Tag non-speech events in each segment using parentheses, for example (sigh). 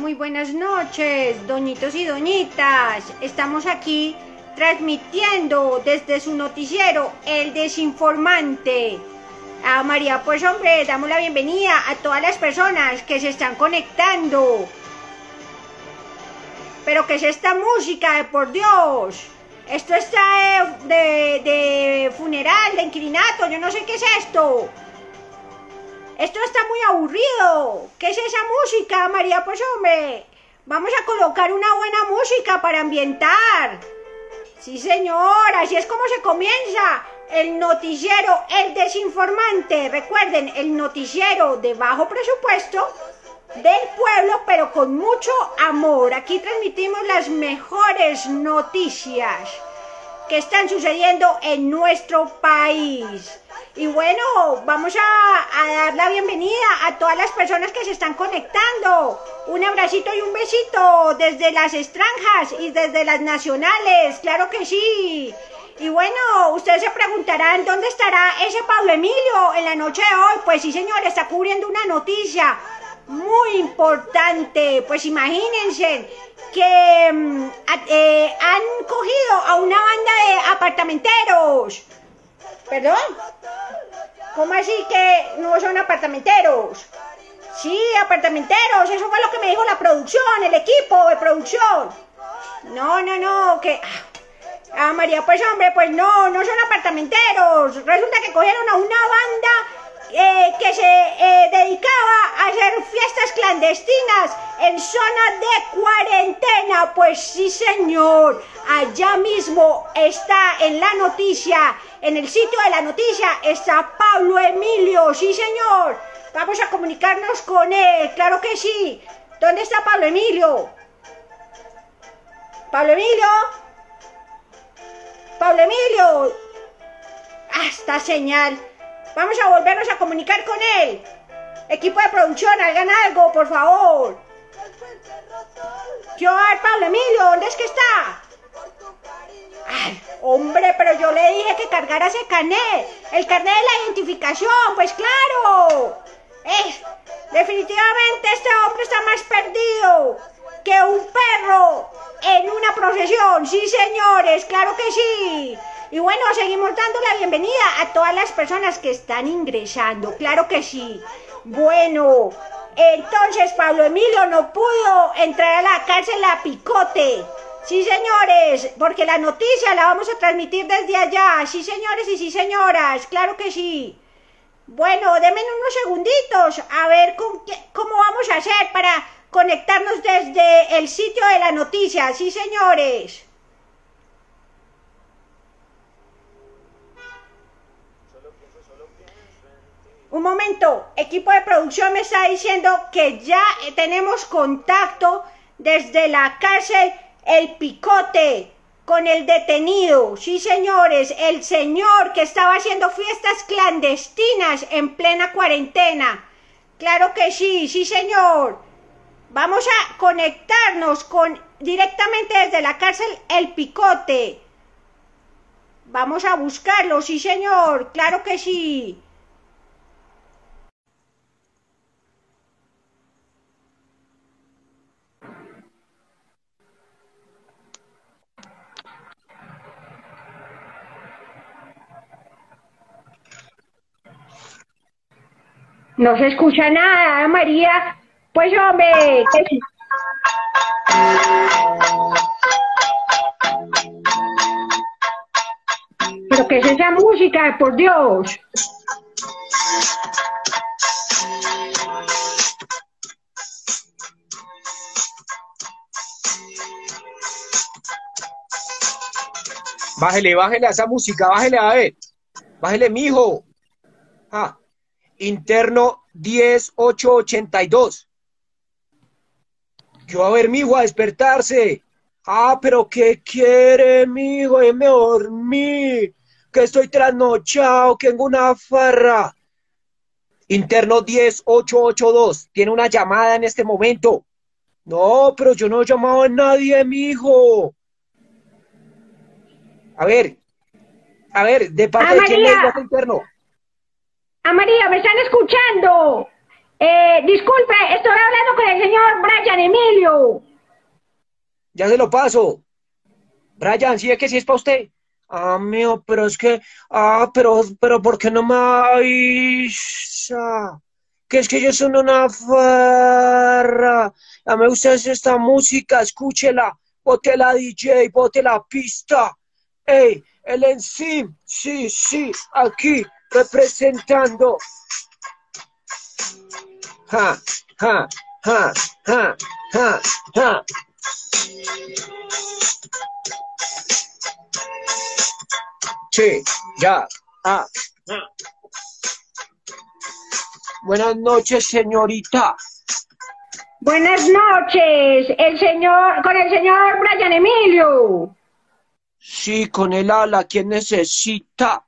muy buenas noches, doñitos y doñitas. Estamos aquí transmitiendo desde su noticiero El Desinformante. A María, pues hombre, damos la bienvenida a todas las personas que se están conectando. Pero que es esta música, por Dios. Esto está de, de funeral, de inquilinato, yo no sé qué es esto. Esto está muy aburrido. ¿Qué es esa música, María? Pues hombre, vamos a colocar una buena música para ambientar. Sí, señor, así es como se comienza el noticiero El Desinformante. Recuerden, el noticiero de bajo presupuesto del pueblo, pero con mucho amor. Aquí transmitimos las mejores noticias que están sucediendo en nuestro país. Y bueno, vamos a, dar la bienvenida a todas las personas que se están conectando. Un abracito y un besito desde las extranjas y desde las nacionales, claro que sí. Y bueno, ustedes se preguntarán, ¿dónde estará ese Pablo Emilio en la noche de hoy? Pues sí, señor, está cubriendo una noticia muy importante. Pues imagínense que mm, eh, han cogido a una banda de apartamenteros. ¿Perdón? ¿Cómo así que no son apartamenteros? Sí, apartamenteros, eso fue lo que me dijo la producción, el equipo de producción. No, no, no, que... Ah, María, pues hombre, pues no, no son apartamenteros. Resulta que cogieron a una banda eh, que se eh, dedicaba a hacer fiestas clandestinas en zona de cuarentena. Pues sí, señor, allá mismo está en la noticia en el sitio de la noticia está Pablo Emilio, sí señor. Vamos a comunicarnos con él, claro que sí. ¿Dónde está Pablo Emilio? Pablo Emilio. Pablo Emilio. Hasta señal. Vamos a volvernos a comunicar con él. Equipo de producción, hagan algo, por favor. Yo, Pablo Emilio, ¿dónde es que está? Ay, hombre, pero yo le dije que cargara ese carnet. El carnet de la identificación, pues claro. Eh, definitivamente este hombre está más perdido que un perro en una procesión. Sí, señores, claro que sí. Y bueno, seguimos dando la bienvenida a todas las personas que están ingresando. Claro que sí. Bueno, entonces Pablo Emilio no pudo entrar a la cárcel a picote. Sí, señores, porque la noticia la vamos a transmitir desde allá. Sí, señores y sí, señoras, claro que sí. Bueno, denme unos segunditos a ver cómo vamos a hacer para conectarnos desde el sitio de la noticia. Sí, señores. Un momento, equipo de producción me está diciendo que ya tenemos contacto desde la cárcel el picote con el detenido. Sí, señores, el señor que estaba haciendo fiestas clandestinas en plena cuarentena. Claro que sí, sí, señor. Vamos a conectarnos con directamente desde la cárcel El Picote. Vamos a buscarlo, sí, señor. Claro que sí. No se escucha nada, María. Pues hombre, ¿Pero qué es esa música, por Dios? Bájele, bájele a esa música, bájele a ver. Bájele, mijo. Ah interno 10882. Yo a ver, mijo, a despertarse. Ah, pero ¿qué quiere, mijo? me dormí. Que estoy trasnochado, que tengo una farra. Interno 10882. Tiene una llamada en este momento. No, pero yo no he llamado a nadie, mijo. A ver, a ver, ¿de parte de quién es interno? A María, ¿me están escuchando? Eh, disculpe, estoy hablando con el señor Brian Emilio. Ya se lo paso. Brian, ¿sí es que sí es para usted? Ah, mío, pero es que, ah, pero, pero, ¿por qué no me avisa? Que es que yo soy una farra. A mí me gusta esta música, escúchela. Bote la DJ, bote la pista. Ey, el Encim, sí, sí, aquí, representando. Ja, ja, ja, ja, ja, ja. Sí, ya. Ah, Buenas noches, señorita. Buenas noches, el señor, con el señor Brian Emilio. Sí, con el ala, ¿quién necesita?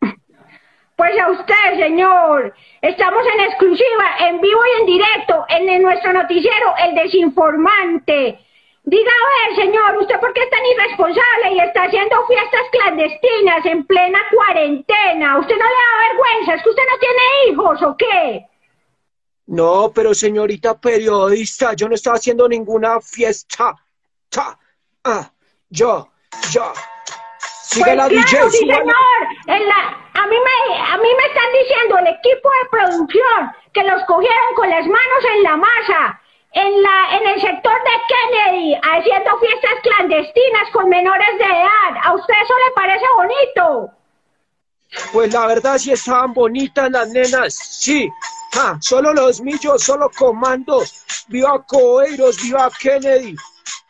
Pues a usted, señor. Estamos en exclusiva, en vivo y en directo, en nuestro noticiero, El Desinformante. Diga a ver, señor, ¿usted por qué es tan irresponsable y está haciendo fiestas clandestinas en plena cuarentena? ¿Usted no le da vergüenza? ¿Es que usted no tiene hijos o qué? No, pero señorita periodista, yo no estaba haciendo ninguna fiesta. Ta, ah, yo, yo. Sigue pues la claro, Sí, señor. En la, a, mí me, a mí me están diciendo el equipo de producción que los cogieron con las manos en la masa en, la, en el sector de Kennedy, haciendo fiestas clandestinas con menores de edad. ¿A usted eso le parece bonito? Pues la verdad sí estaban bonitas las nenas, sí. Ah, solo los millos, solo comandos. Viva Coeiros, viva Kennedy.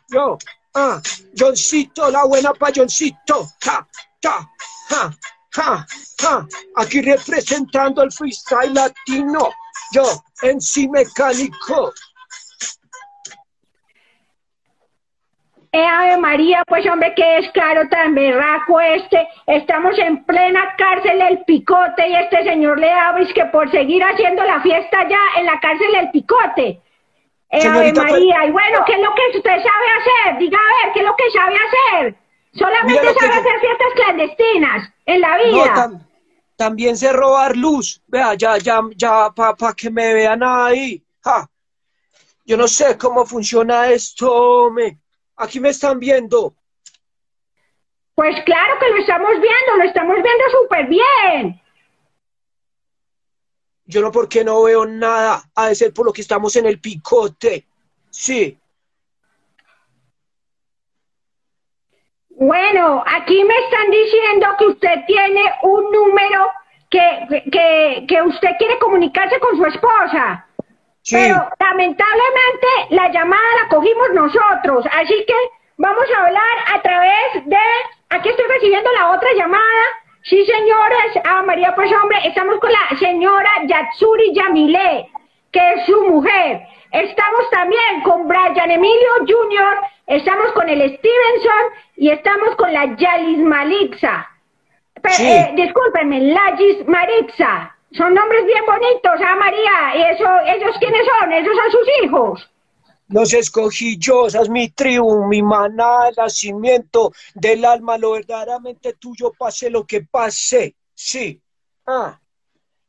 Yo, ah, Johncito, la buena pa' Johncito. Ja, ja, ja, ja, ja. Aquí representando el freestyle latino. Yo, en sí mecánico. Eh, Ave María, pues hombre, que es claro tan berraco este. Estamos en plena cárcel del picote y este señor le habla que por seguir haciendo la fiesta ya en la cárcel del picote. Eh, Ave pues, María, y bueno, ¿qué es lo que usted sabe hacer? Diga a ver, ¿qué es lo que sabe hacer? Solamente sabe hacer fiestas clandestinas en la vida. también sé robar luz. Vea, ya, ya, ya, para pa que me vean ahí. Ja. Yo no sé cómo funciona esto, me. Aquí me están viendo. Pues claro que lo estamos viendo, lo estamos viendo súper bien. Yo no porque no veo nada, ha de ser por lo que estamos en el picote. Sí. Bueno, aquí me están diciendo que usted tiene un número que, que, que usted quiere comunicarse con su esposa. Pero lamentablemente la llamada la cogimos nosotros, así que vamos a hablar a través de... Aquí estoy recibiendo la otra llamada. Sí, señores, ah, María, pues hombre, estamos con la señora Yatsuri Yamile, que es su mujer. Estamos también con Brian Emilio Jr., estamos con el Stevenson y estamos con la Yalis Malixa. Eh, discúlpenme, Lagis Marixa. Son nombres bien bonitos, ah, María. ¿Y eso, ellos quiénes son? ¿Esos son sus hijos? Los escogí yo, esa es mi tribu, mi maná, el nacimiento del alma, lo verdaderamente tuyo, pase lo que pase. Sí. Ah.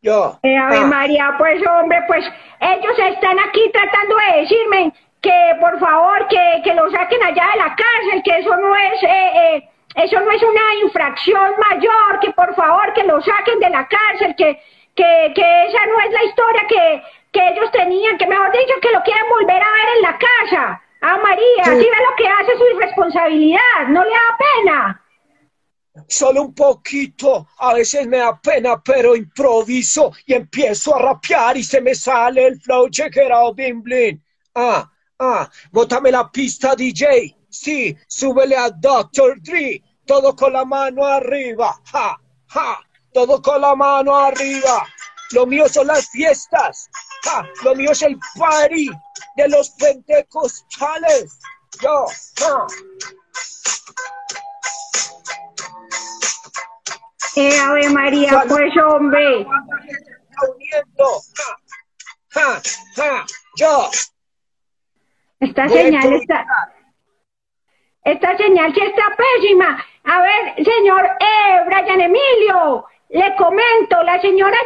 Yo. Eh, a ver, ah. María, pues hombre, pues ellos están aquí tratando de decirme que por favor que, que lo saquen allá de la cárcel, que eso no es eh, eh, eso no es una infracción mayor, que por favor que lo saquen de la cárcel, que que, que esa no es la historia que, que ellos tenían, que mejor dicho, que lo quieren volver a ver en la casa. Ah, María, sí. ve lo que hace su irresponsabilidad, ¿no le da pena? Solo un poquito, a veces me da pena, pero improviso y empiezo a rapear y se me sale el flow, check it out, bling bling. Ah, ah, bótame la pista DJ, sí, súbele a Dr. Dre, todo con la mano arriba, ja, ja, todo con la mano arriba. Lo mío son las fiestas. Lo mío es el party de los pentecostales. Yo, Eh, Ave María, pues hombre. yo. Esta señal está. Esta señal sí está pésima. A ver, señor eh, Brian Emilio, le comento, la señora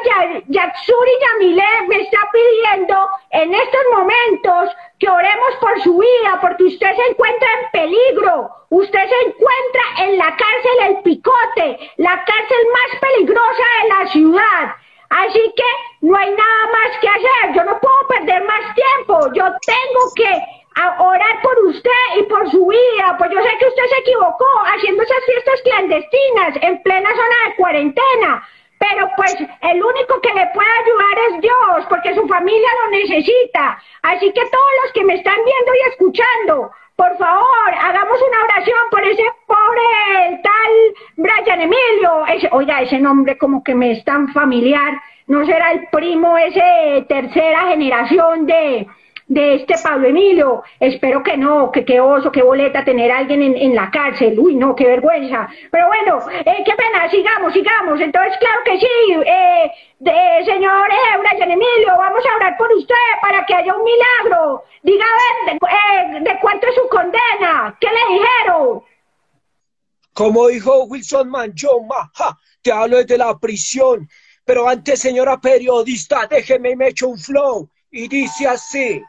Yatsuri Yamile me está pidiendo en estos momentos que oremos por su vida, porque usted se encuentra en peligro. Usted se encuentra en la cárcel El Picote, la cárcel más peligrosa de la ciudad. Así que no hay nada más que hacer. Yo no puedo perder más tiempo. Yo tengo que orar por usted y por su vida. Pues yo sé que usted se equivocó haciendo esas fiestas clandestinas en plena zona de cuarentena. Pero pues el único que le puede ayudar es Dios, porque su familia lo necesita. Así que todos los que me están viendo y escuchando, por favor, hagamos una oración por ese pobre tal Brian Emilio. Oiga, ese nombre como que me es tan familiar. ¿No será el primo ese tercera generación de, de este Pablo Emilio. Espero que no, que qué oso, qué boleta tener a alguien en, la cárcel. Uy, no, qué vergüenza. Pero bueno, eh, qué pena, sigamos, sigamos. Entonces, claro que sí, eh, de, señor eh, Brian Emilio, vamos a orar por usted para que haya un milagro. Diga, a ver, de, de cuánto es su condena. ¿Qué le dijeron? Como dijo Wilson Manjoma, te hablo desde la prisión. Pero antes, señora periodista, déjeme y me echo un flow. Y dice así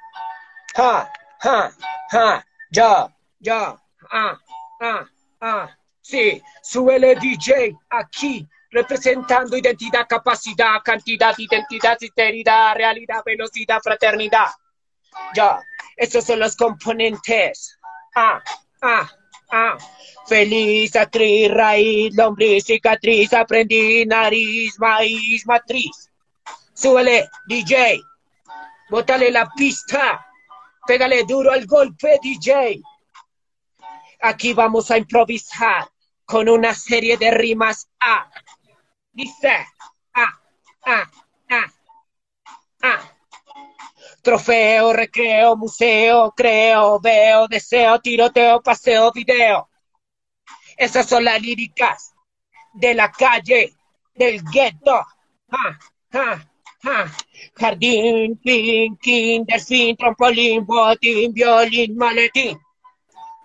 ha, ha, ha, ya, ya, ah, ah, ah. Sí, suele DJ aquí, representando identidad, capacidad, cantidad, identidad, sinceridad, realidad, velocidad, fraternidad. Ya, esos son los componentes. Ah, ah, ah. Feliz, actriz, raíz, lombriz, cicatriz, aprendí, nariz, maíz, matriz. Súbele, DJ. Bótale la pista. Pégale duro al golpe, DJ. Aquí vamos a improvisar con una serie de rimas A. Dice A, A, A, A. Trofeo, recreo, museo, creo, veo, deseo, tiroteo, paseo, video. Esas son las líricas de la calle, del gueto. Ah, ah, ah. Jardín, pin, kinder, fin, trampolín, botín, violín, maletín.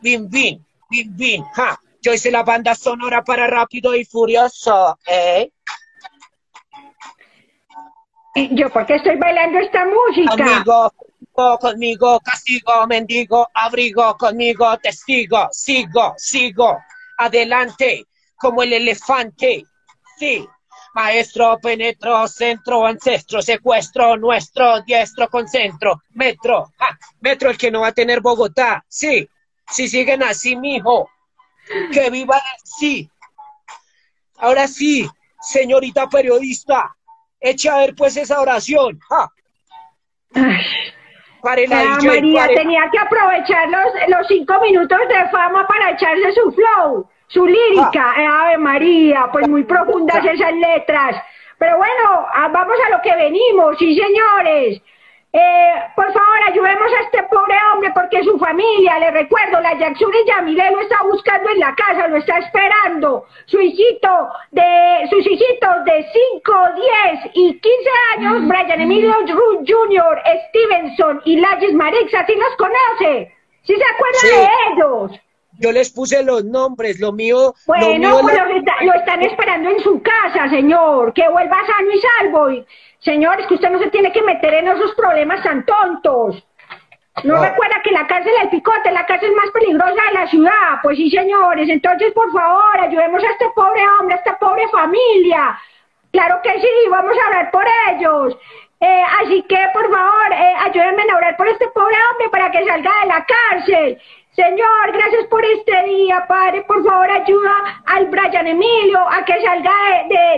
Bin, bin, bin, bin, ja. Yo hice la banda sonora para Rápido y Furioso, ¿eh? ¿Yo por qué estoy bailando esta música? Amigo, conmigo, castigo, mendigo, abrigo, conmigo, testigo, sigo, sigo, adelante, como el elefante, sí, Maestro, penetro, centro, ancestro, secuestro, nuestro, diestro, concentro, metro, metro el que no va a tener Bogotá, sí, si siguen así, mijo, que viva sí. Ahora sí, señorita periodista, eche a ver pues esa oración. Ja. María tenía que aprovechar los, los cinco minutos de fama para echarse su flow. Su lírica, ah. eh, Ave María, pues muy profundas esas letras. Pero bueno, ah, vamos a lo que venimos, sí señores. Eh, por favor, ayudemos a este pobre hombre porque su familia, le recuerdo, la Yatsuri Yamile lo está buscando en la casa, lo está esperando. Su hijito de, sus hijitos de 5, 10 y 15 años, mm. Brian Emilio Ruth Jr., Stevenson y Lagis Marixa, ¿sí los conoce? ¿Sí se acuerda de ellos? Yo les puse los nombres, lo mío. Bueno, pues lo, están esperando en su casa, señor. Que vuelva sano y salvo. Y, señor, es que usted no se tiene que meter en esos problemas tan tontos. ¿No, recuerda que la cárcel del Picote la cárcel más peligrosa de la ciudad? Pues sí, señores. Entonces, por favor, ayudemos a este pobre hombre, a esta pobre familia. Claro que sí, vamos a hablar por ellos. Eh, así que, por favor, eh, ayúdenme a orar por este pobre hombre para que salga de la cárcel. Señor, gracias por este día, Padre. Por favor, ayuda al Brian Emilio a que salga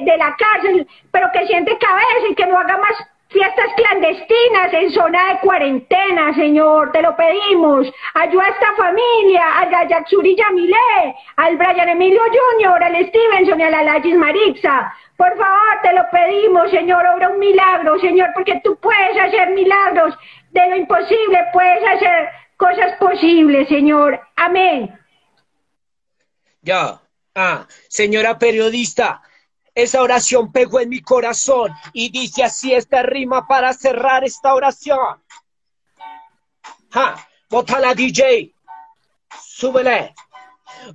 de, la cárcel, pero que siente cabeza y que no haga más fiestas clandestinas en zona de cuarentena, Señor. Te lo pedimos. Ayuda a esta familia, a la Yatsuri Yamile, al Brian Emilio Jr., al Stevenson y a la Lagis Marixa. Por favor, te lo pedimos, Señor, obra un milagro, Señor, porque tú puedes hacer milagros. De lo imposible puedes hacer cosas posibles, Señor. Amén. Ya, ah, señora periodista, esa oración pegó en mi corazón y dice así esta rima para cerrar esta oración. Ja, la DJ, súbele.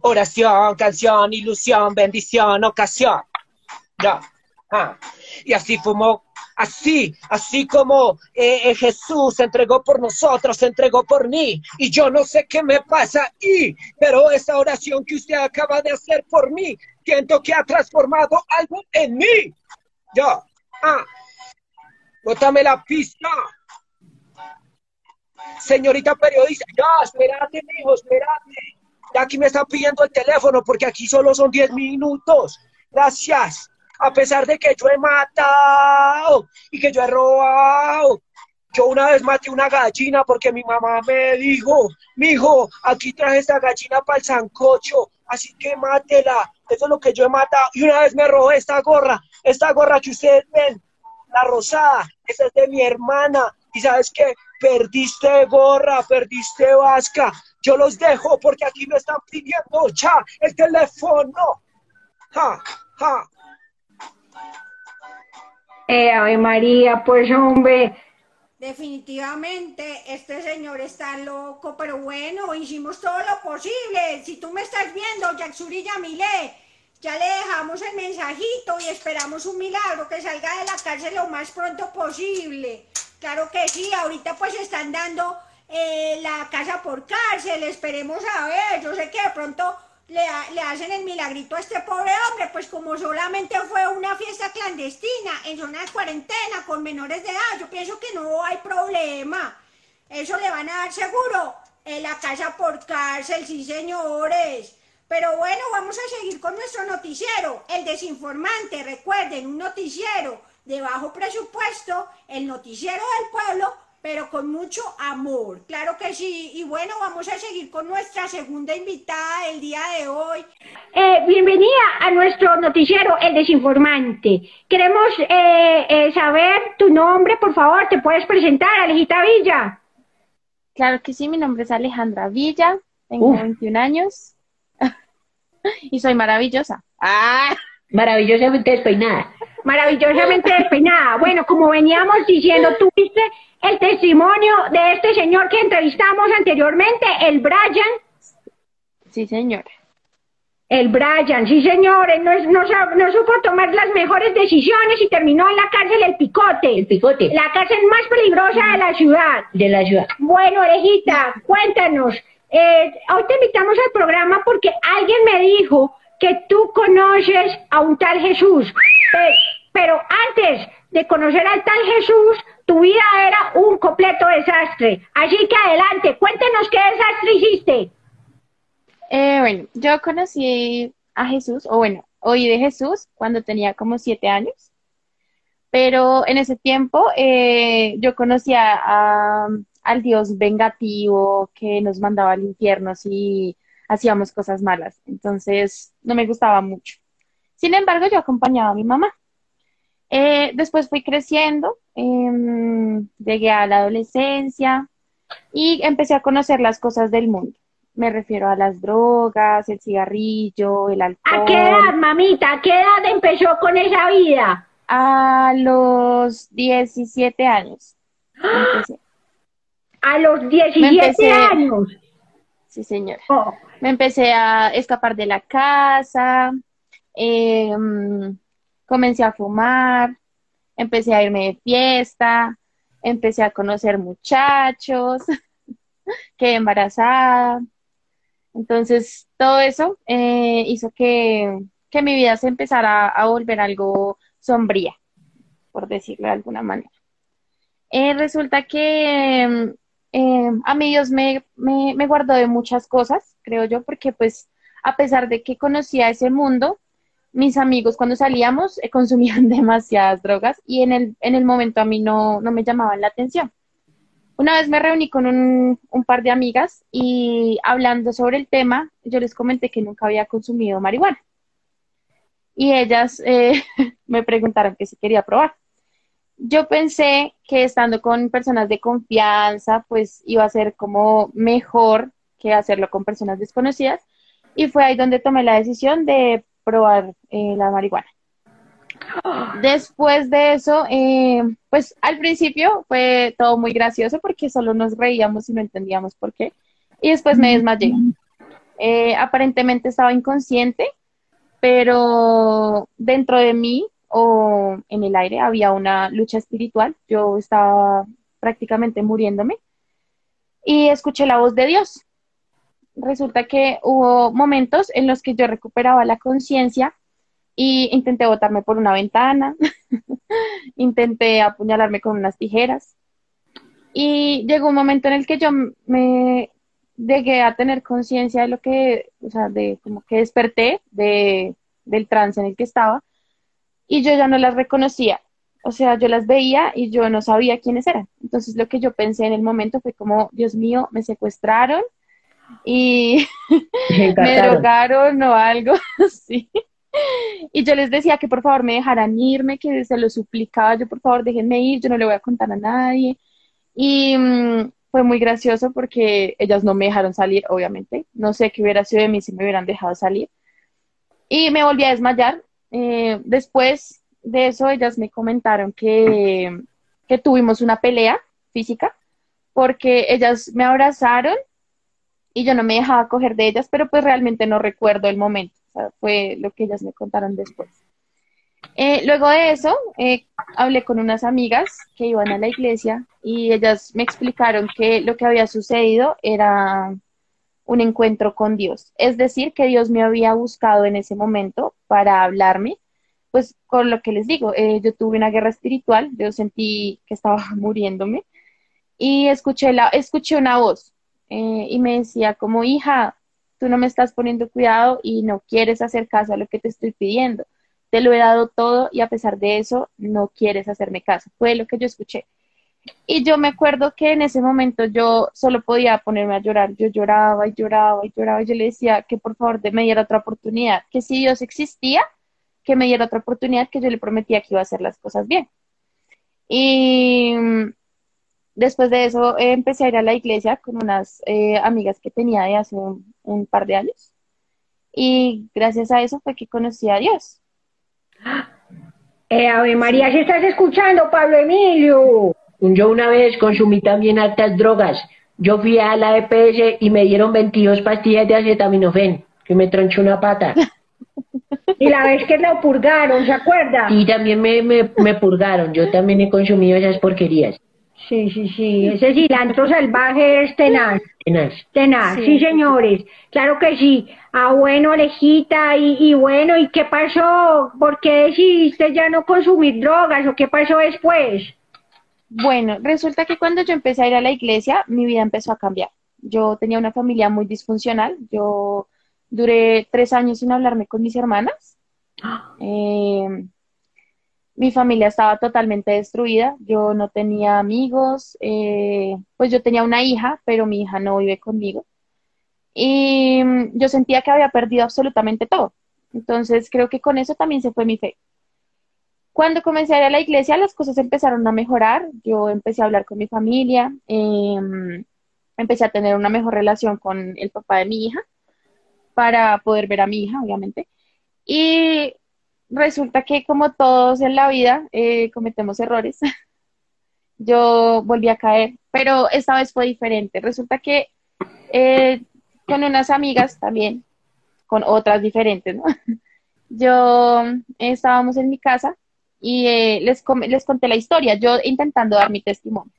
Oración, canción, ilusión, bendición, ocasión. Ya, Ah, y así fumó, así, así como eh, eh, Jesús se entregó por nosotros, se entregó por mí. Y yo no sé qué me pasa y, pero esa oración que usted acaba de hacer por mí, siento que ha transformado algo en mí. Yo, ah, bótame la pista. Señorita periodista, ya, espérate, hijo, espérate. Ya aquí me están pidiendo el teléfono porque aquí solo son 10 minutos. Gracias a pesar de que yo he matado y que yo he robado. Yo una vez maté una gallina porque mi mamá me dijo, mi hijo, aquí traje esta gallina para el sancocho, así que mátela. Eso es lo que yo he matado. Y una vez me robé esta gorra, esta gorra que ustedes ven, la rosada, esa es de mi hermana. Y sabes qué, perdiste gorra, perdiste vasca. Yo los dejo porque aquí me están pidiendo ya el teléfono. Ja, ja. Eh, Ave María, pues hombre. Definitivamente, este señor está loco, pero bueno, hicimos todo lo posible. Si tú me estás viendo, Yaxuri Yamile, ya le dejamos el mensajito y esperamos un milagro que salga de la cárcel lo más pronto posible. Claro que sí, ahorita pues están dando eh, la casa por cárcel, esperemos a ver, yo sé que de pronto le, hacen el milagrito a este pobre hombre, pues como solamente fue una fiesta clandestina en zona de cuarentena con menores de edad, yo pienso que no hay problema. Eso le van a dar seguro en la casa por cárcel, sí señores. Pero bueno, vamos a seguir con nuestro noticiero, el desinformante, recuerden, un noticiero de bajo presupuesto, el noticiero del pueblo pero con mucho amor. Claro que sí. Y bueno, vamos a seguir con nuestra segunda invitada del día de hoy. Eh, bienvenida a nuestro noticiero El Desinformante. Queremos eh, eh, saber tu nombre, por favor. ¿Te puedes presentar, Alejita Villa? Claro que sí, mi nombre es Alejandra Villa, tengo 21 años (laughs) y soy maravillosa. ¡Ah! Maravillosamente despeinada. Maravillosamente despeinada. Bueno, como veníamos diciendo, tuviste el testimonio de este señor que entrevistamos anteriormente, el Brian. Sí, señor. El Brian, sí, señor, no, no, supo tomar las mejores decisiones y terminó en la cárcel El Picote. El Picote. La cárcel más peligrosa de la ciudad. De la ciudad. Bueno, orejita, cuéntanos. Eh, hoy te invitamos al programa porque alguien me dijo que tú conoces a un tal Jesús. Pero antes de conocer al tal Jesús, tu vida era un completo desastre. Así que adelante, cuéntenos qué desastre hiciste. Eh, bueno, yo conocí a Jesús, o bueno, oí de Jesús cuando tenía como siete años, pero en ese tiempo eh, yo conocía al Dios vengativo que nos mandaba al infierno si hacíamos cosas malas, entonces no me gustaba mucho. Sin embargo, yo acompañaba a mi mamá. Eh, después fui creciendo, em, llegué a la adolescencia y empecé a conocer las cosas del mundo. Me refiero a las drogas, el cigarrillo, el alcohol. ¿A qué edad, mamita? ¿A qué edad empezó con esa vida? A los 17 años. A los 17 años. Sí, señora. Oh. Me empecé a escapar de la casa. Eh, comencé a fumar, empecé a irme de fiesta, empecé a conocer muchachos, (laughs) quedé embarazada. Entonces, todo eso eh, hizo que, mi vida se empezara a, volver algo sombría, por decirlo de alguna manera. Eh, resulta que eh, a mí Dios me, me, me guardó de muchas cosas, creo yo, porque pues a pesar de que conocía ese mundo, mis amigos cuando salíamos eh, consumían (laughs) demasiadas drogas y en el, en el momento a mí no, no me llamaban la atención. Una vez me reuní con un, par de amigas y hablando sobre el tema, yo les comenté que nunca había consumido marihuana. Y ellas eh, (laughs) me preguntaron que si quería probar. Yo pensé que estando con personas de confianza, pues iba a ser como mejor que hacerlo con personas desconocidas. Y fue ahí donde tomé la decisión de probar eh, la marihuana. Después de eso, eh, pues al principio fue todo muy gracioso porque solo nos reíamos y no entendíamos por qué. Y después me desmayé. Eh, aparentemente estaba inconsciente, pero dentro de mí o en el aire, había una lucha espiritual, yo estaba prácticamente muriéndome y escuché la voz de Dios. Resulta que hubo momentos en los que yo recuperaba la conciencia y intenté botarme por una ventana, (laughs) intenté apuñalarme con unas tijeras y llegó un momento en el que yo me llegué a tener conciencia de lo que, o sea, de como que desperté de, del trance en el que estaba y yo ya no las reconocía. O sea, yo las veía y yo no sabía quiénes eran. Entonces lo que yo pensé en el momento fue como, Dios mío, me secuestraron y (laughs) me (laughs) drogaron o algo (laughs) así. Y yo les decía que por favor me dejaran irme, que se lo suplicaba, yo por favor déjenme ir, yo no le voy a contar a nadie. Y mm, fue muy gracioso porque ellas no me dejaron salir, obviamente. No sé qué hubiera sido de mí si me hubieran dejado salir. Y me volví a desmayar. Eh, después de eso, ellas me comentaron que, que tuvimos una pelea física porque ellas me abrazaron y yo no me dejaba coger de ellas, pero pues realmente no recuerdo el momento. fue lo que ellas me contaron después. Eh, luego de eso, eh, hablé con unas amigas que iban a la iglesia y ellas me explicaron que lo que había sucedido era un encuentro con Dios. Es decir, que Dios me había buscado en ese momento para hablarme. Pues con lo que les digo, eh, yo tuve una guerra espiritual, yo sentí que estaba (laughs) muriéndome y escuché, la, escuché una voz y me decía como hija, tú no me estás poniendo cuidado y no quieres hacer caso a lo que te estoy pidiendo te lo he dado todo y a pesar de eso no quieres hacerme caso. Fue lo que yo escuché. Y yo me acuerdo que en ese momento yo solo podía ponerme a llorar. Yo lloraba y lloraba y lloraba. Y yo le decía que por favor me diera otra oportunidad, que si Dios existía, que me diera otra oportunidad, que yo le prometía que iba a hacer las cosas bien. Y después de eso empecé a ir a la iglesia con unas eh, amigas que tenía de hace un par de años. Y gracias a eso fue que conocí a Dios. Eh, Ave María, si estás escuchando, Pablo Emilio. Yo una vez consumí también altas drogas. Yo fui a la EPS y me dieron 22 pastillas de acetaminofén, que me tronchó una pata. y la vez que lo purgaron, ¿se acuerda? Y también me, me, me purgaron. Yo también he consumido esas porquerías. Sí, sí, sí. Ese cilantro salvaje es tenaz. Tenaz. Tenaz, sí, señores. Claro que sí. Ah, bueno, Alejita, y, y, bueno, ¿y qué pasó? ¿Por qué decidiste ya no consumir drogas o qué pasó después? Bueno, resulta que cuando yo empecé a ir a la iglesia, mi vida empezó a cambiar. Yo tenía una familia muy disfuncional. Yo duré tres años sin hablarme con mis hermanas. Eh, mi familia estaba totalmente destruida, yo no tenía amigos, eh, pues yo tenía una hija, pero mi hija no vive conmigo. Y mm, yo sentía que había perdido absolutamente todo. Entonces creo que con eso también se fue mi fe. Cuando comencé a ir a la iglesia, las cosas empezaron a mejorar. Yo empecé a hablar con mi familia, em, empecé a tener una mejor relación con el papá de mi hija para poder ver a mi hija, obviamente. Y resulta que como todos en la vida eh, cometemos errores, (laughs) yo volví a caer, pero esta vez fue diferente. Resulta que eh, con unas amigas también, con otras diferentes, ¿no? (laughs) Yo estábamos en mi casa y eh, les, les conté la historia, yo intentando dar mi testimonio.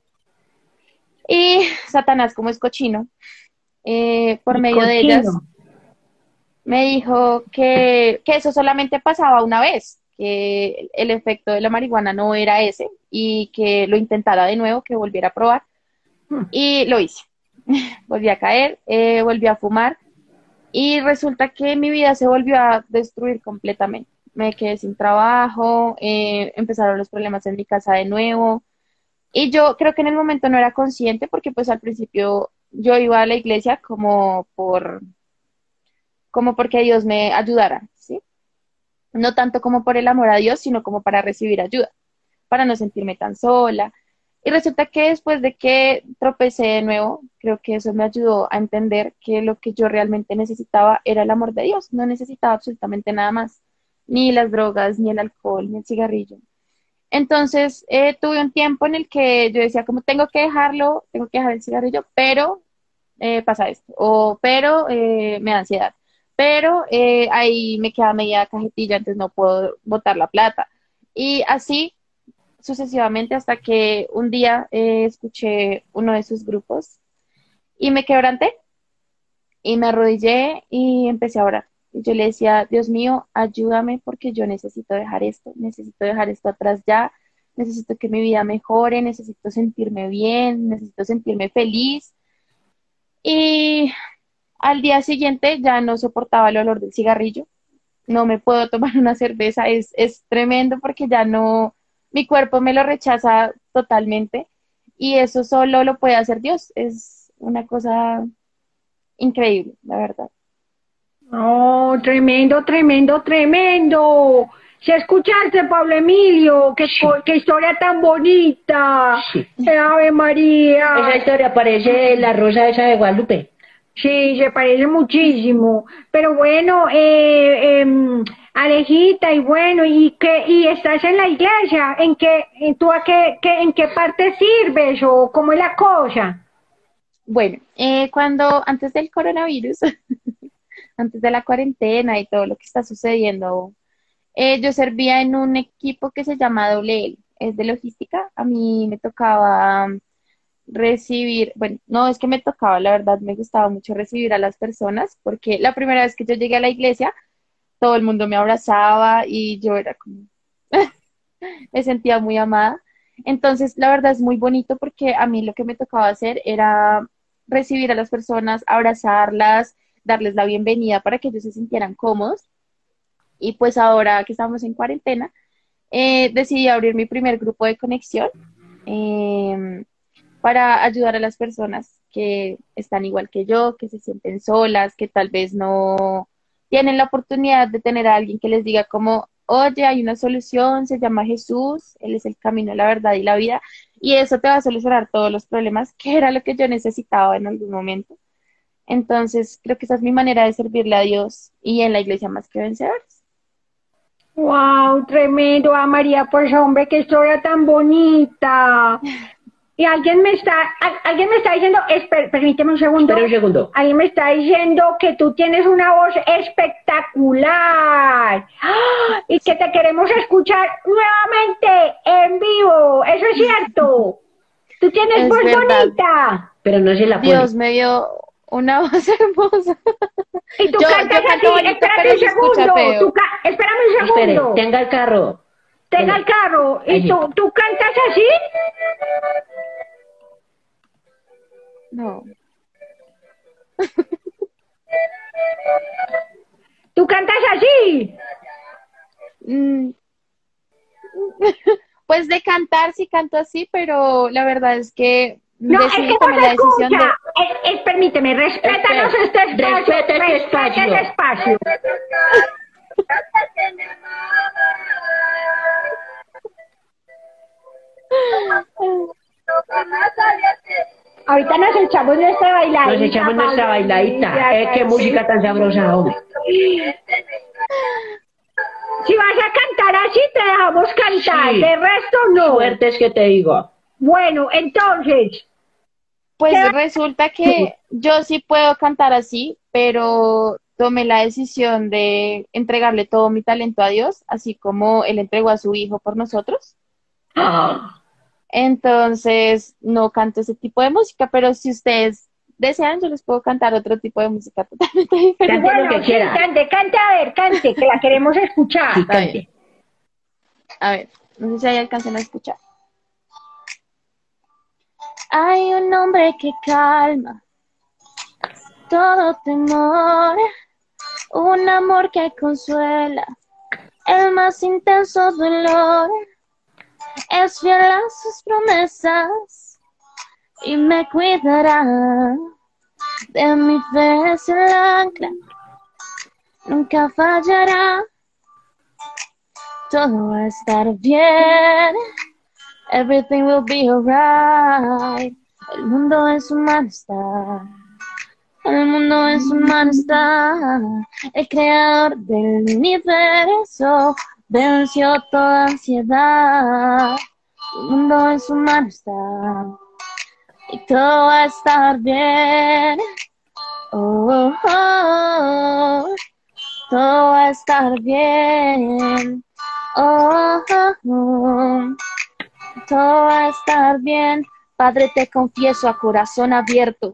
Y (laughs) Satanás, como es cochino, por medio de ellas, me dijo que, eso solamente pasaba una vez, que el efecto de la marihuana no era ese y que lo intentara de nuevo, que volviera a probar. Hmm. Y lo hice. (laughs) volví a caer, eh, volví a fumar y resulta que mi vida se volvió a destruir completamente. Me quedé sin trabajo, eh, empezaron los problemas en mi casa de nuevo. Y yo creo que en el momento no era consciente porque pues al principio yo iba a la iglesia como por como porque Dios me ayudara, ¿sí? No tanto como por el amor a Dios, sino como para recibir ayuda, para no sentirme tan sola. Y resulta que después de que tropecé de nuevo, creo que eso me ayudó a entender que lo que yo realmente necesitaba era el amor de Dios, no necesitaba absolutamente nada más, ni las drogas, ni el alcohol, ni el cigarrillo. Entonces eh, tuve un tiempo en el que yo decía como tengo que dejarlo, tengo que dejar el cigarrillo, pero eh, pasa esto, o pero eh, me da ansiedad, pero eh, ahí me queda media cajetilla, entonces no puedo botar la plata. Y así sucesivamente hasta que un día eh, escuché uno de sus grupos y me quebranté y me arrodillé y empecé a orar. Y yo le decía, Dios mío, ayúdame porque yo necesito dejar esto, necesito dejar esto atrás ya, necesito que mi vida mejore, necesito sentirme bien, necesito sentirme feliz. Y al día siguiente ya no soportaba el olor del cigarrillo, no me puedo tomar (laughs) una cerveza, es, es tremendo porque ya no, mi cuerpo me lo rechaza totalmente y eso solo lo puede hacer Dios, es una cosa increíble, la verdad. Oh, tremendo, tremendo, tremendo. Si escuchaste, Pablo Emilio, qué, qué historia tan bonita. Sí. Ave María. Esa historia parece la rosa esa de Guadalupe. Sí, se parece muchísimo. Pero bueno, eh, eh, Alejita, y bueno, ¿y qué, y estás en la iglesia? ¿En qué, tú a qué, qué, en qué parte sirves o cómo es la cosa? Bueno, eh, cuando, antes del coronavirus, (laughs) antes de la cuarentena y todo lo que está sucediendo, eh, yo servía en un equipo que se llama WL, es de logística. A mí me tocaba recibir, bueno, no es que me tocaba, la verdad me gustaba mucho recibir a las personas, porque la primera vez que yo llegué a la iglesia, todo el mundo me abrazaba y yo era como, (laughs) me sentía muy amada. Entonces, la verdad es muy bonito porque a mí lo que me tocaba hacer era recibir a las personas, abrazarlas, darles la bienvenida para que ellos se sintieran cómodos. Y pues ahora que estamos en cuarentena, eh, decidí abrir mi primer grupo de conexión. Eh, para ayudar a las personas que están igual que yo, que se sienten solas, que tal vez no tienen la oportunidad de tener a alguien que les diga como, oye, hay una solución, se llama Jesús, Él es el camino, la verdad y la vida, y eso te va a solucionar todos los problemas, que era lo que yo necesitaba en algún momento. Entonces, creo que esa es mi manera de servirle a Dios y en la iglesia más que vencedores. Wow, tremendo, a ah, María, pues hombre, qué historia tan bonita. (laughs) Y alguien me está, alguien me está diciendo, permíteme un segundo. un segundo. Alguien me está diciendo que tú tienes una voz espectacular ¡Ah! (gasps) y que te queremos escuchar nuevamente en vivo. Eso es cierto. Tú tienes voz bonita. Pero no se la puede. Dios me dio una (laughs) voz hermosa. Y tú cantas así, espérate un segundo. Tú espérame un segundo. tenga el carro. Tenga el carro. ¿Y tú, tú cantas así? No. (laughs) ¿Tú cantas así? Mm. (laughs) Pues de cantar sí canto así, pero la verdad es que no, es que no la decisión de... Es, es, permíteme, respétanos este espacio. Respeta este espacio. Este espacio. (laughs) Ahorita nos echamos nuestra bailadita. Nos echamos nuestra bailadita. Es que música tan sabrosa, hombre. Si vas a cantar así, te dejamos cantar. De resto, no. Fuertes que te digo. Bueno, entonces. Pues resulta que yo sí puedo cantar así, pero tomé la decisión de entregarle todo mi talento a Dios, así como Él entregó a su Hijo por nosotros. Ah. Entonces, no canto ese tipo de música, pero si ustedes desean, yo les puedo cantar otro tipo de música (laughs) totalmente diferente. Bueno, que quiera. cante, cante, a ver, cante, que la queremos escuchar. A ver, no sé si ahí alcancen a escuchar. Hay un hombre que calma todo temor, un amor que consuela el más intenso dolor es fiel a sus promesas y me cuidará. De mi fe es el nunca fallará. Todo va a estar bien. Everything will be alright. El mundo en su mano está. El mundo en su mano está. El creador del universo venció toda ansiedad. El mundo en su mano está y todo va a estar bien. Oh, oh, oh, todo va a estar bien. Oh, oh, oh. Todo va a estar bien. Padre, te confieso a corazón abierto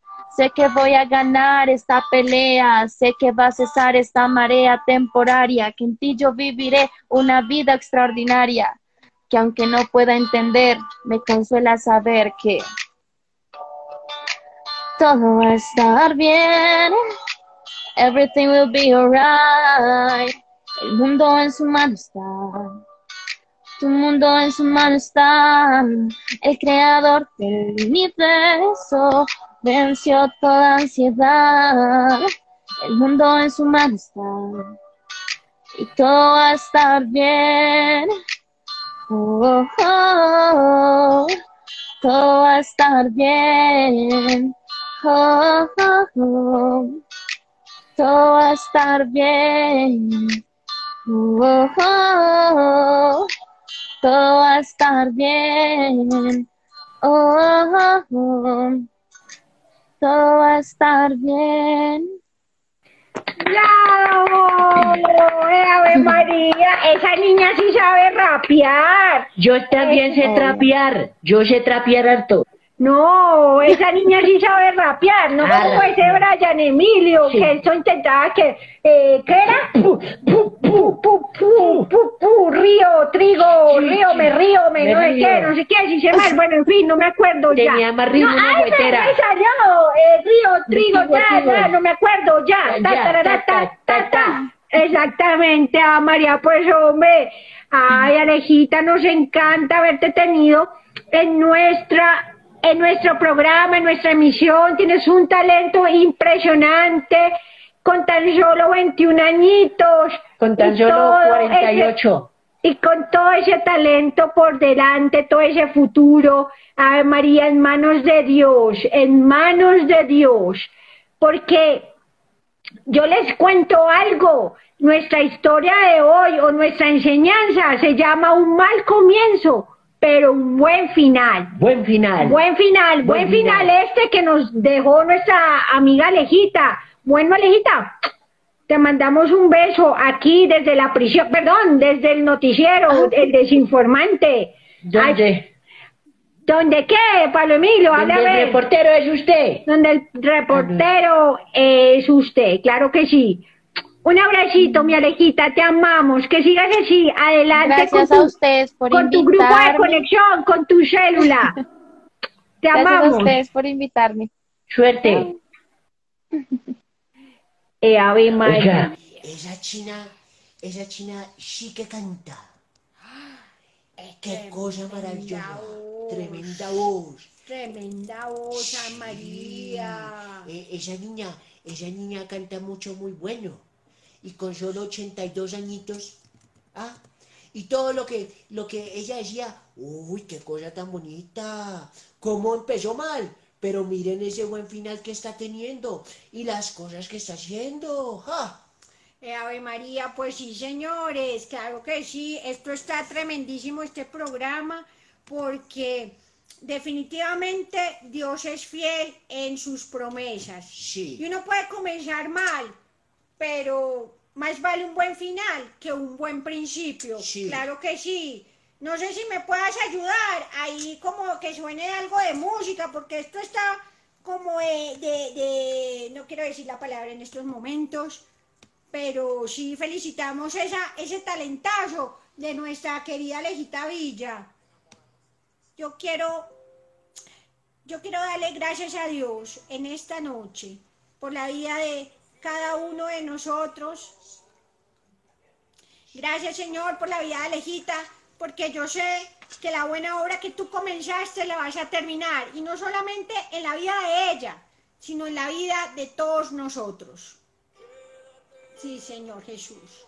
Sé que voy a ganar esta pelea, sé que va a cesar esta marea temporaria, que en ti yo viviré una vida extraordinaria, que aunque no pueda entender, me consuela saber que todo va a estar bien, everything will be alright, el mundo en su mano está. Tu mundo en su mano está, el creador del universo venció toda ansiedad. El mundo en su mano y todo va a estar bien. Oh, oh, oh. todo va a estar bien. Oh, oh, oh. Todo va a estar bien. Oh, oh, oh. Todo va a estar bien. Oh, oh, oh todo va a estar bien. ¡Bravo! ¡Eh, ¡Ave María! Esa niña sí sabe rapear. Yo también sé trapear. Yo sé trapear harto. No, esa niña sí sabe rapear, no ah, como ese Brian Emilio, que eso intentaba que, eh, ¿qué era? Pu, pu, pu, río, trigo, río, me río, me, no sé qué, no sé qué, si se mal, bueno, en fin, no me acuerdo ya. Tenía más ritmo no, una ay, huetera. Me salió, eh, río, trigo, ya, ya, no me acuerdo, ya, ta, ta, ta, ta, ta, ta. Exactamente, a María, pues hombre, ay, Alejita, nos encanta haberte tenido en nuestra en nuestro programa, en nuestra emisión, tienes un talento impresionante, con tan solo 21 añitos. Con tan solo 48. y con todo ese talento por delante, todo ese futuro, Ave María, en manos de Dios, en manos de Dios. Porque yo les cuento algo, nuestra historia de hoy o nuestra enseñanza se llama un mal comienzo pero un buen final. Buen final. Buen final, buen, final. este que nos dejó nuestra amiga Alejita. Bueno, Alejita, te mandamos un beso aquí desde la prisión, perdón, desde el noticiero, ah. el desinformante. ¿Dónde? ¿Dónde qué, Pablo Emilio? ¿Dónde el reportero es usted? Donde el reportero es usted, claro que sí. Un abracito, mi Alejita, te amamos. Que sigas así, adelante. Gracias con tu, a ustedes por Con tu grupo de conexión, con tu célula. (laughs) te Gracias amamos. a ustedes por invitarme. Suerte. (laughs) eh, Ave María. Esa china, esa china sí que canta. Qué cosa maravillosa. Tremenda voz. Tremenda voz, Ave María. Eh, esa niña, esa niña canta mucho, muy bueno y con solo 82 añitos, ¿ah? Y todo lo que, lo que ella decía, uy, qué cosa tan bonita, cómo empezó mal, pero miren ese buen final que está teniendo y las cosas que está haciendo. ¡ja! Eh, Ave María, pues sí, señores, claro que sí, esto está tremendísimo, este programa, porque definitivamente Dios es fiel en sus promesas. Sí. Y uno puede comenzar mal, pero más vale un buen final que un buen principio. Claro que sí. No sé si me puedas ayudar, ahí como que suene algo de música, porque esto está como de, de, no quiero decir la palabra en estos momentos, pero sí felicitamos esa, ese talentazo de nuestra querida Lejita Villa. Yo quiero, yo quiero darle gracias a Dios en esta noche por la vida de cada uno de nosotros. Gracias Señor por la vida de Alejita, porque yo sé que la buena obra que tú comenzaste la vas a terminar, y no solamente en la vida de ella, sino en la vida de todos nosotros. Sí, Señor Jesús.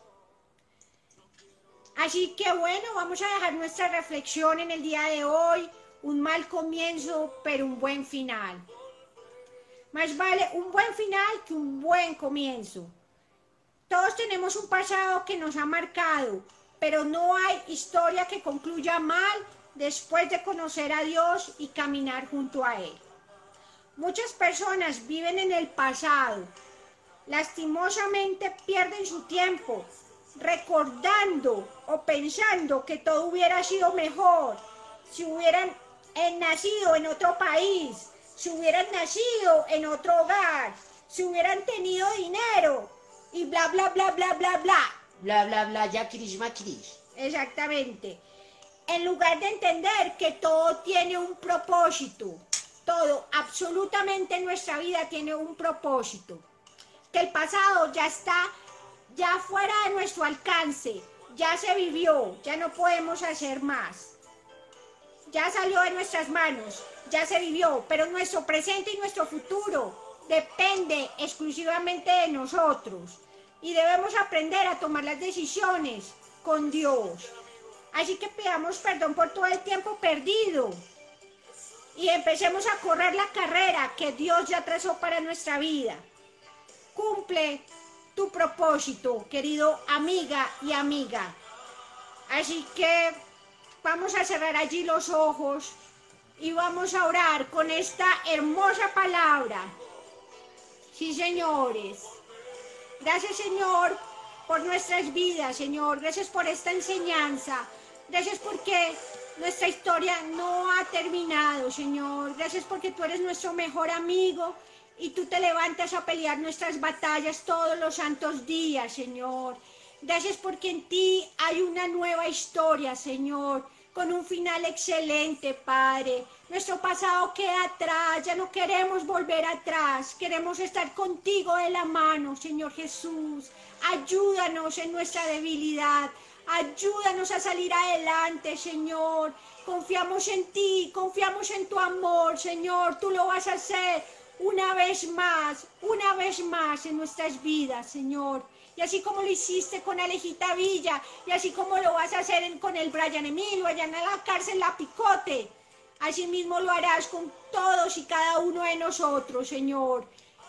Así que bueno, vamos a dejar nuestra reflexión en el día de hoy. Un mal comienzo, pero un buen final. Más vale un buen final que un buen comienzo. Todos tenemos un pasado que nos ha marcado, pero no hay historia que concluya mal después de conocer a Dios y caminar junto a Él. Muchas personas viven en el pasado, lastimosamente pierden su tiempo recordando o pensando que todo hubiera sido mejor si hubieran nacido en otro país, si hubieran nacido en otro hogar, si hubieran tenido dinero y bla, bla, bla, bla, bla, bla. Bla, bla, bla, ya Cris Macris. Exactamente. En lugar de entender que todo tiene un propósito, todo, absolutamente nuestra vida tiene un propósito, que el pasado ya está ya fuera de nuestro alcance, ya se vivió, ya no podemos hacer más. Ya salió de nuestras manos, ya se vivió, pero nuestro presente y nuestro futuro depende exclusivamente de nosotros y debemos aprender a tomar las decisiones con Dios. Así que pidamos perdón por todo el tiempo perdido y empecemos a correr la carrera que Dios ya trazó para nuestra vida. Cumple tu propósito, querido amiga y amiga. Así que vamos a cerrar allí los ojos y vamos a orar con esta hermosa palabra. Sí, señores. Gracias, Señor, por nuestras vidas, Señor. Gracias por esta enseñanza. Gracias porque nuestra historia no ha terminado, Señor. Gracias porque tú eres nuestro mejor amigo y tú te levantas a pelear nuestras batallas todos los santos días, Señor. Gracias porque en ti hay una nueva historia, Señor, con un final excelente, Padre. Nuestro pasado queda atrás, ya no queremos volver atrás, queremos estar contigo de la mano, Señor Jesús. Ayúdanos en nuestra debilidad, ayúdanos a salir adelante, Señor. Confiamos en ti, confiamos en tu amor, Señor, tú lo vas a hacer una vez más, una vez más en nuestras vidas, Señor. Y así como lo hiciste con Alejita Villa, y así como lo vas a hacer con el Brian Emilio, allá en la cárcel La Picote, así mismo lo harás con todos y cada uno de nosotros, Señor.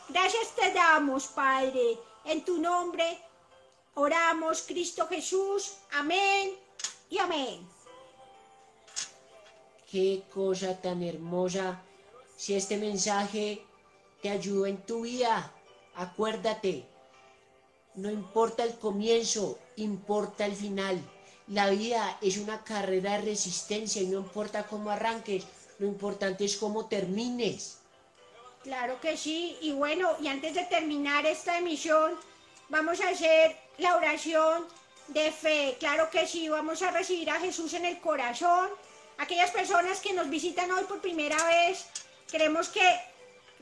Gracias te damos, Padre. En tu nombre oramos, Cristo Jesús. Amén y amén. Qué cosa tan hermosa. Si este mensaje te ayudó en tu vida. Acuérdate, no importa el comienzo, importa el final. La vida es una carrera de resistencia y no importa cómo arranques, lo importante es cómo termines. Claro que sí, y bueno, y antes de terminar esta emisión, vamos a hacer la oración de fe. Claro que sí, vamos a recibir a Jesús en el corazón. Aquellas personas que nos visitan hoy por primera vez, queremos que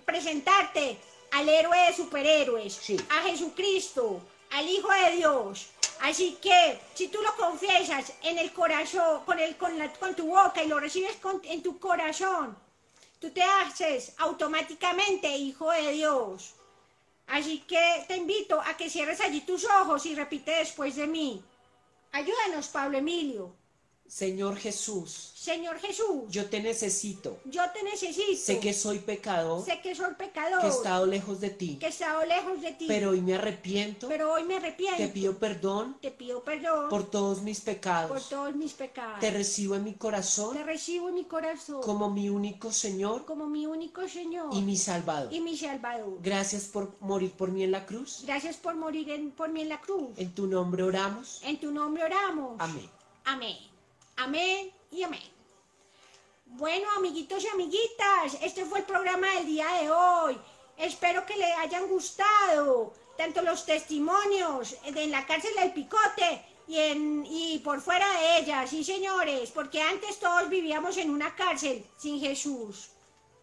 presentarte al héroe de superhéroes, a Jesucristo, al Hijo de Dios. Así que si tú lo confiesas en el corazón, con, el, con, con tu boca y lo recibes en tu corazón, tú te haces automáticamente hijo de Dios. Así que te invito a que cierres allí tus ojos y repite después de mí. Ayúdanos, Pablo Emilio. Señor Jesús. Señor Jesús. Yo te necesito. Yo te necesito. Sé que soy pecador. Sé que soy pecador. Que he estado lejos de ti. Que he estado lejos de ti. Pero hoy me arrepiento. Pero hoy me arrepiento. Te pido perdón. Te pido perdón. Por todos mis pecados. Por todos mis pecados. Te recibo en mi corazón. Te recibo en mi corazón. Como mi único Señor. Como mi único Señor. Y mi Salvador. Y mi Salvador. Gracias por morir por mí en la cruz. Gracias por morir por mí en la cruz. En tu nombre oramos. En tu nombre oramos. Amén. Amén. Amén y amén. Bueno, amiguitos y amiguitas, este fue el programa del día de hoy. Espero que le hayan gustado tanto los testimonios de la cárcel del Picote y, en, y por fuera de ella, sí señores, porque antes todos vivíamos en una cárcel sin Jesús.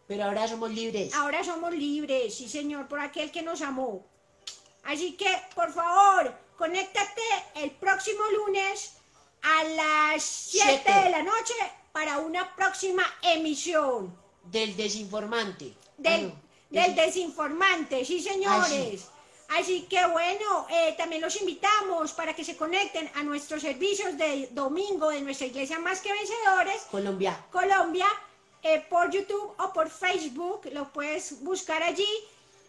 Pero ahora somos libres. Ahora somos libres, sí señor, por aquel que nos amó. Así que, por favor, conéctate el próximo lunes a las 7 de la noche para una próxima emisión. Del desinformante. Del, del desinformante, sí señores. Así que bueno, eh, también los invitamos para que se conecten a nuestros servicios de domingo de nuestra iglesia Más que Vencedores. Colombia. Colombia, eh, por YouTube o por Facebook, lo puedes buscar allí.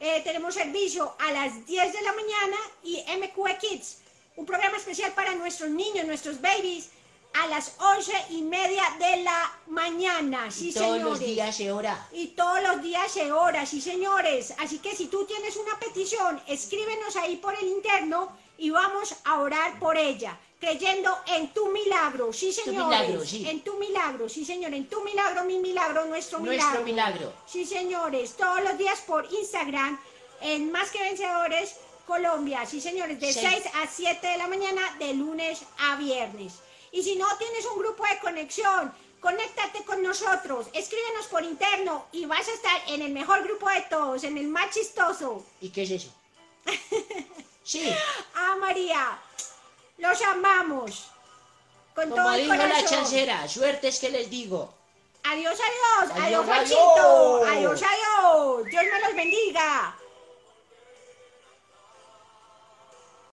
Eh, tenemos servicio a las 10 de la mañana y MQE Kids, un programa especial para nuestros niños, nuestros babies, a las once y media de la mañana. Sí, y todos señores. los días se ora. Y todos los días se ora, sí, señores. Así que si tú tienes una petición, escríbenos ahí por el interno y vamos a orar por ella, creyendo en tu milagro, sí, señores. milagro, sí. En tu milagro, sí, señor. En tu milagro, mi milagro, nuestro, Nuestro milagro. milagro. Sí, señores. Todos los días por Instagram, en Más que Vencedores Colombia. Sí, señores. De Sí. 6 a 7 de la mañana, de lunes a viernes. Y si no tienes un grupo de conexión, conéctate con nosotros, escríbenos por interno y vas a estar en el mejor grupo de todos, en el más chistoso. ¿Y qué es eso? (laughs) Sí, Ah, María, los amamos. Con como todo el dijo la corazón. chancera, suertes que les digo. Adiós, adiós, adiós, adiós. Adiós, adiós. Dios me los bendiga.